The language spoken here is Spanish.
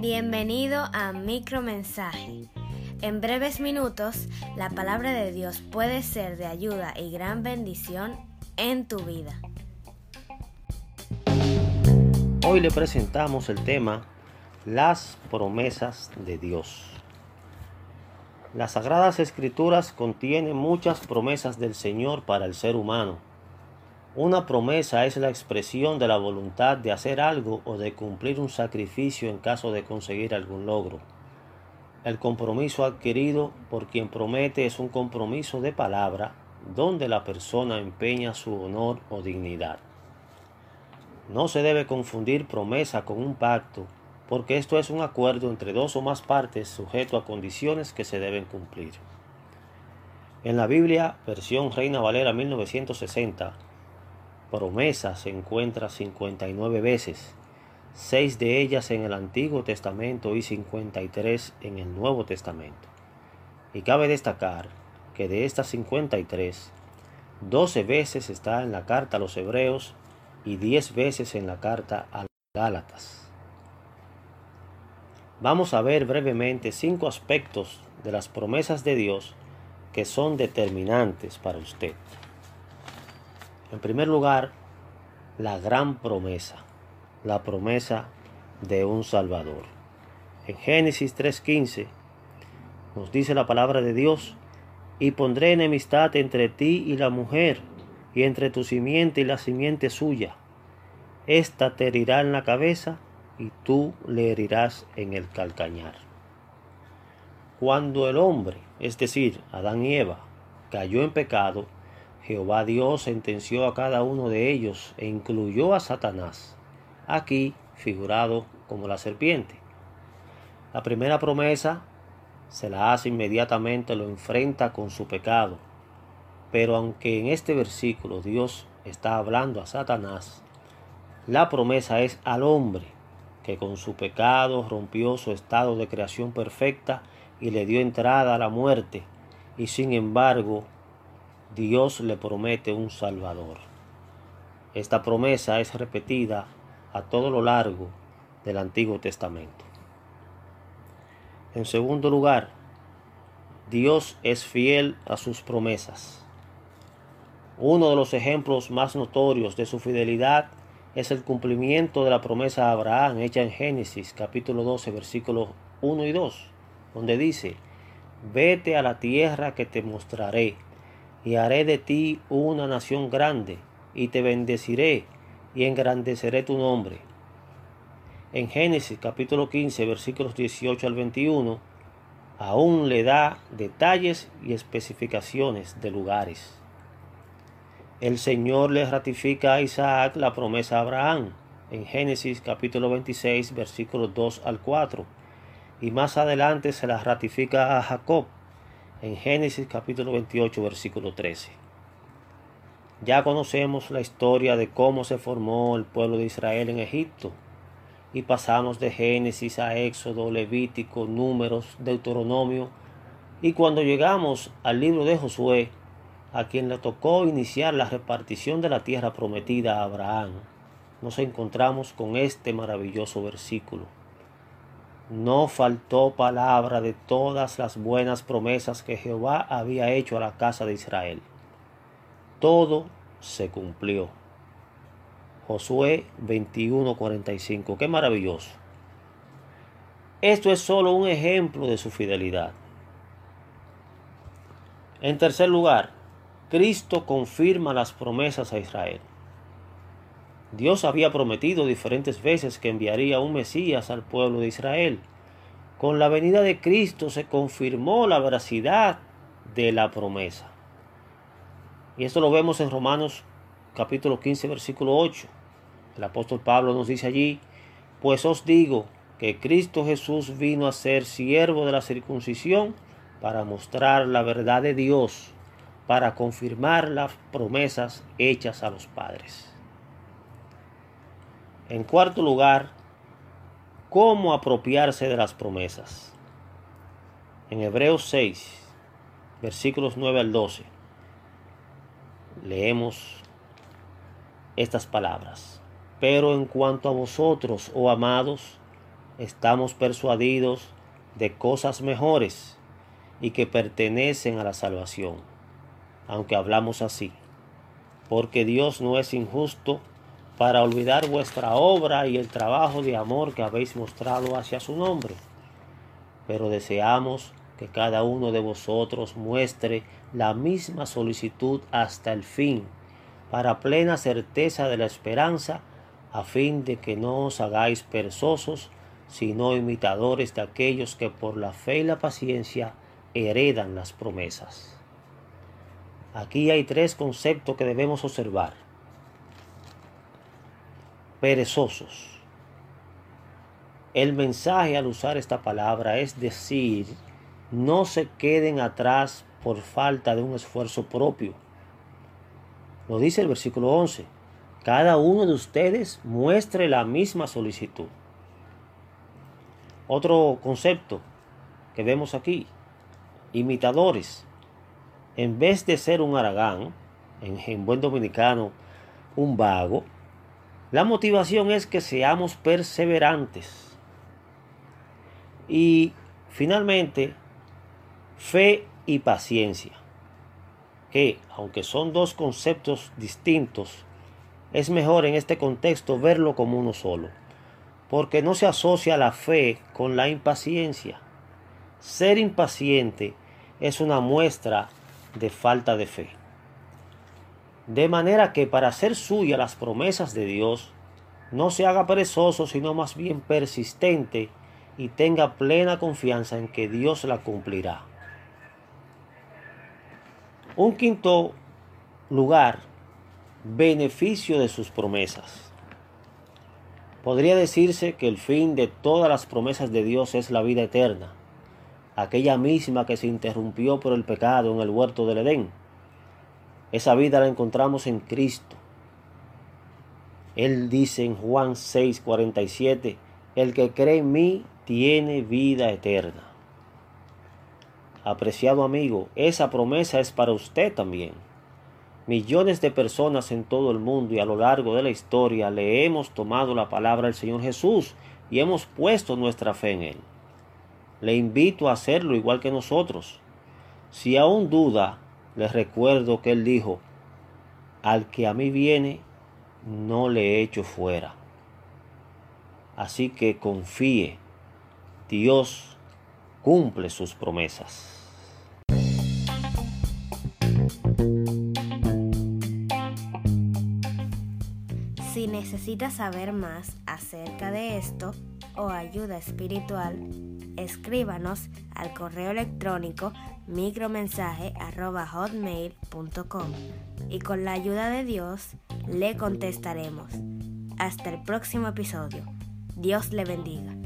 Bienvenido a Micromensaje. En breves minutos, la palabra de Dios puede ser de ayuda y gran bendición en tu vida. Hoy le presentamos el tema Las promesas de Dios. Las Sagradas Escrituras contienen muchas promesas del Señor para el ser humano. Una promesa es la expresión de la voluntad de hacer algo o de cumplir un sacrificio en caso de conseguir algún logro. El compromiso adquirido por quien promete es un compromiso de palabra donde la persona empeña su honor o dignidad. No se debe confundir promesa con un pacto, porque esto es un acuerdo entre dos o más partes sujeto a condiciones que se deben cumplir. En la Biblia, versión Reina Valera 1960, promesa se encuentra 59 veces, seis de ellas en el Antiguo Testamento y 53 en el Nuevo Testamento. Y cabe destacar que de estas 53, 12 veces está en la carta a los Hebreos y 10 veces en la carta a los Gálatas. Vamos a ver brevemente cinco aspectos de las promesas de Dios que son determinantes para usted. En primer lugar, la gran promesa, la promesa de un Salvador. En Génesis 3:15 nos dice la palabra de Dios, y pondré enemistad entre ti y la mujer, y entre tu simiente y la simiente suya. Esta te herirá en la cabeza, y tú le herirás en el calcañar. Cuando el hombre, es decir, Adán y Eva, cayó en pecado, Jehová Dios sentenció a cada uno de ellos e incluyó a Satanás, aquí figurado como la serpiente. La primera promesa se la hace inmediatamente, lo enfrenta con su pecado. Pero aunque en este versículo Dios está hablando a Satanás, la promesa es al hombre que con su pecado rompió su estado de creación perfecta y le dio entrada a la muerte, y sin embargo Dios le promete un Salvador. Esta promesa es repetida a todo lo largo del Antiguo Testamento. En segundo lugar, Dios es fiel a sus promesas. Uno de los ejemplos más notorios de su fidelidad es el cumplimiento de la promesa a Abraham hecha en Génesis capítulo 12 versículos 1 y 2, donde dice, vete a la tierra que te mostraré y haré de ti una nación grande, y te bendeciré, y engrandeceré tu nombre. En Génesis capítulo 15, versículos 18 al 21, aún le da detalles y especificaciones de lugares. El Señor le ratifica a Isaac la promesa a Abraham en Génesis capítulo 26, versículos 2 al 4, y más adelante se la ratifica a Jacob en Génesis capítulo 28 versículo 13. Ya conocemos la historia de cómo se formó el pueblo de Israel en Egipto y pasamos de Génesis a Éxodo, Levítico, Números, Deuteronomio y cuando llegamos al libro de Josué, a quien le tocó iniciar la repartición de la tierra prometida a Abraham, nos encontramos con este maravilloso versículo no faltó palabra de todas las buenas promesas que Jehová había hecho a la casa de Israel. Todo se cumplió. Josué 21:45. Qué maravilloso. Esto es solo un ejemplo de su fidelidad. En tercer lugar, Cristo confirma las promesas a Israel. Dios había prometido diferentes veces que enviaría un Mesías al pueblo de Israel. Con la venida de Cristo se confirmó la veracidad de la promesa. Y esto lo vemos en Romanos capítulo 15 versículo 8. El apóstol Pablo nos dice allí, pues os digo que Cristo Jesús vino a ser siervo de la circuncisión para mostrar la verdad de Dios, para confirmar las promesas hechas a los padres. En cuarto lugar, cómo apropiarse de las promesas. En Hebreos 6, versículos 9 al 12, leemos estas palabras. Pero en cuanto a vosotros, oh amados, estamos persuadidos de cosas mejores y que pertenecen a la salvación, aunque hablamos así, porque Dios no es injusto para olvidar vuestra obra y el trabajo de amor que habéis mostrado hacia su nombre. Pero deseamos que cada uno de vosotros muestre la misma solicitud hasta el fin, para plena certeza de la esperanza, a fin de que no os hagáis perezosos, sino imitadores de aquellos que por la fe y la paciencia heredan las promesas. Aquí hay tres conceptos que debemos observar. Perezosos. El mensaje al usar esta palabra es decir, no se queden atrás por falta de un esfuerzo propio. Lo dice el versículo 11. Cada uno de ustedes muestre la misma solicitud. Otro concepto que vemos aquí, imitadores. En vez de ser un aragán, en, buen dominicano, un vago, la motivación es que seamos perseverantes. Y finalmente, fe y paciencia, que aunque son dos conceptos distintos, es mejor en este contexto verlo como uno solo, porque no se asocia la fe con la impaciencia. Ser impaciente es una muestra de falta de fe. De manera que para hacer suya las promesas de Dios, no se haga perezoso, sino más bien persistente y tenga plena confianza en que Dios la cumplirá. Un quinto lugar, beneficio de sus promesas. Podría decirse que el fin de todas las promesas de Dios es la vida eterna, aquella misma que se interrumpió por el pecado en el huerto del Edén. Esa vida la encontramos en Cristo. Él dice en Juan 6:47, el que cree en mí tiene vida eterna. Apreciado amigo, esa promesa es para usted también. Millones de personas en todo el mundo y a lo largo de la historia le hemos tomado la palabra del Señor Jesús y hemos puesto nuestra fe en Él. Le invito a hacerlo igual que nosotros. Si aún duda, les recuerdo que Él dijo, al que a mí viene, no le echo fuera. Así que confíe, Dios cumple sus promesas. Si necesitas saber más acerca de esto o ayuda espiritual, escríbanos al correo electrónico micromensaje.hotmail.com y con la ayuda de Dios le contestaremos. Hasta el próximo episodio. Dios le bendiga.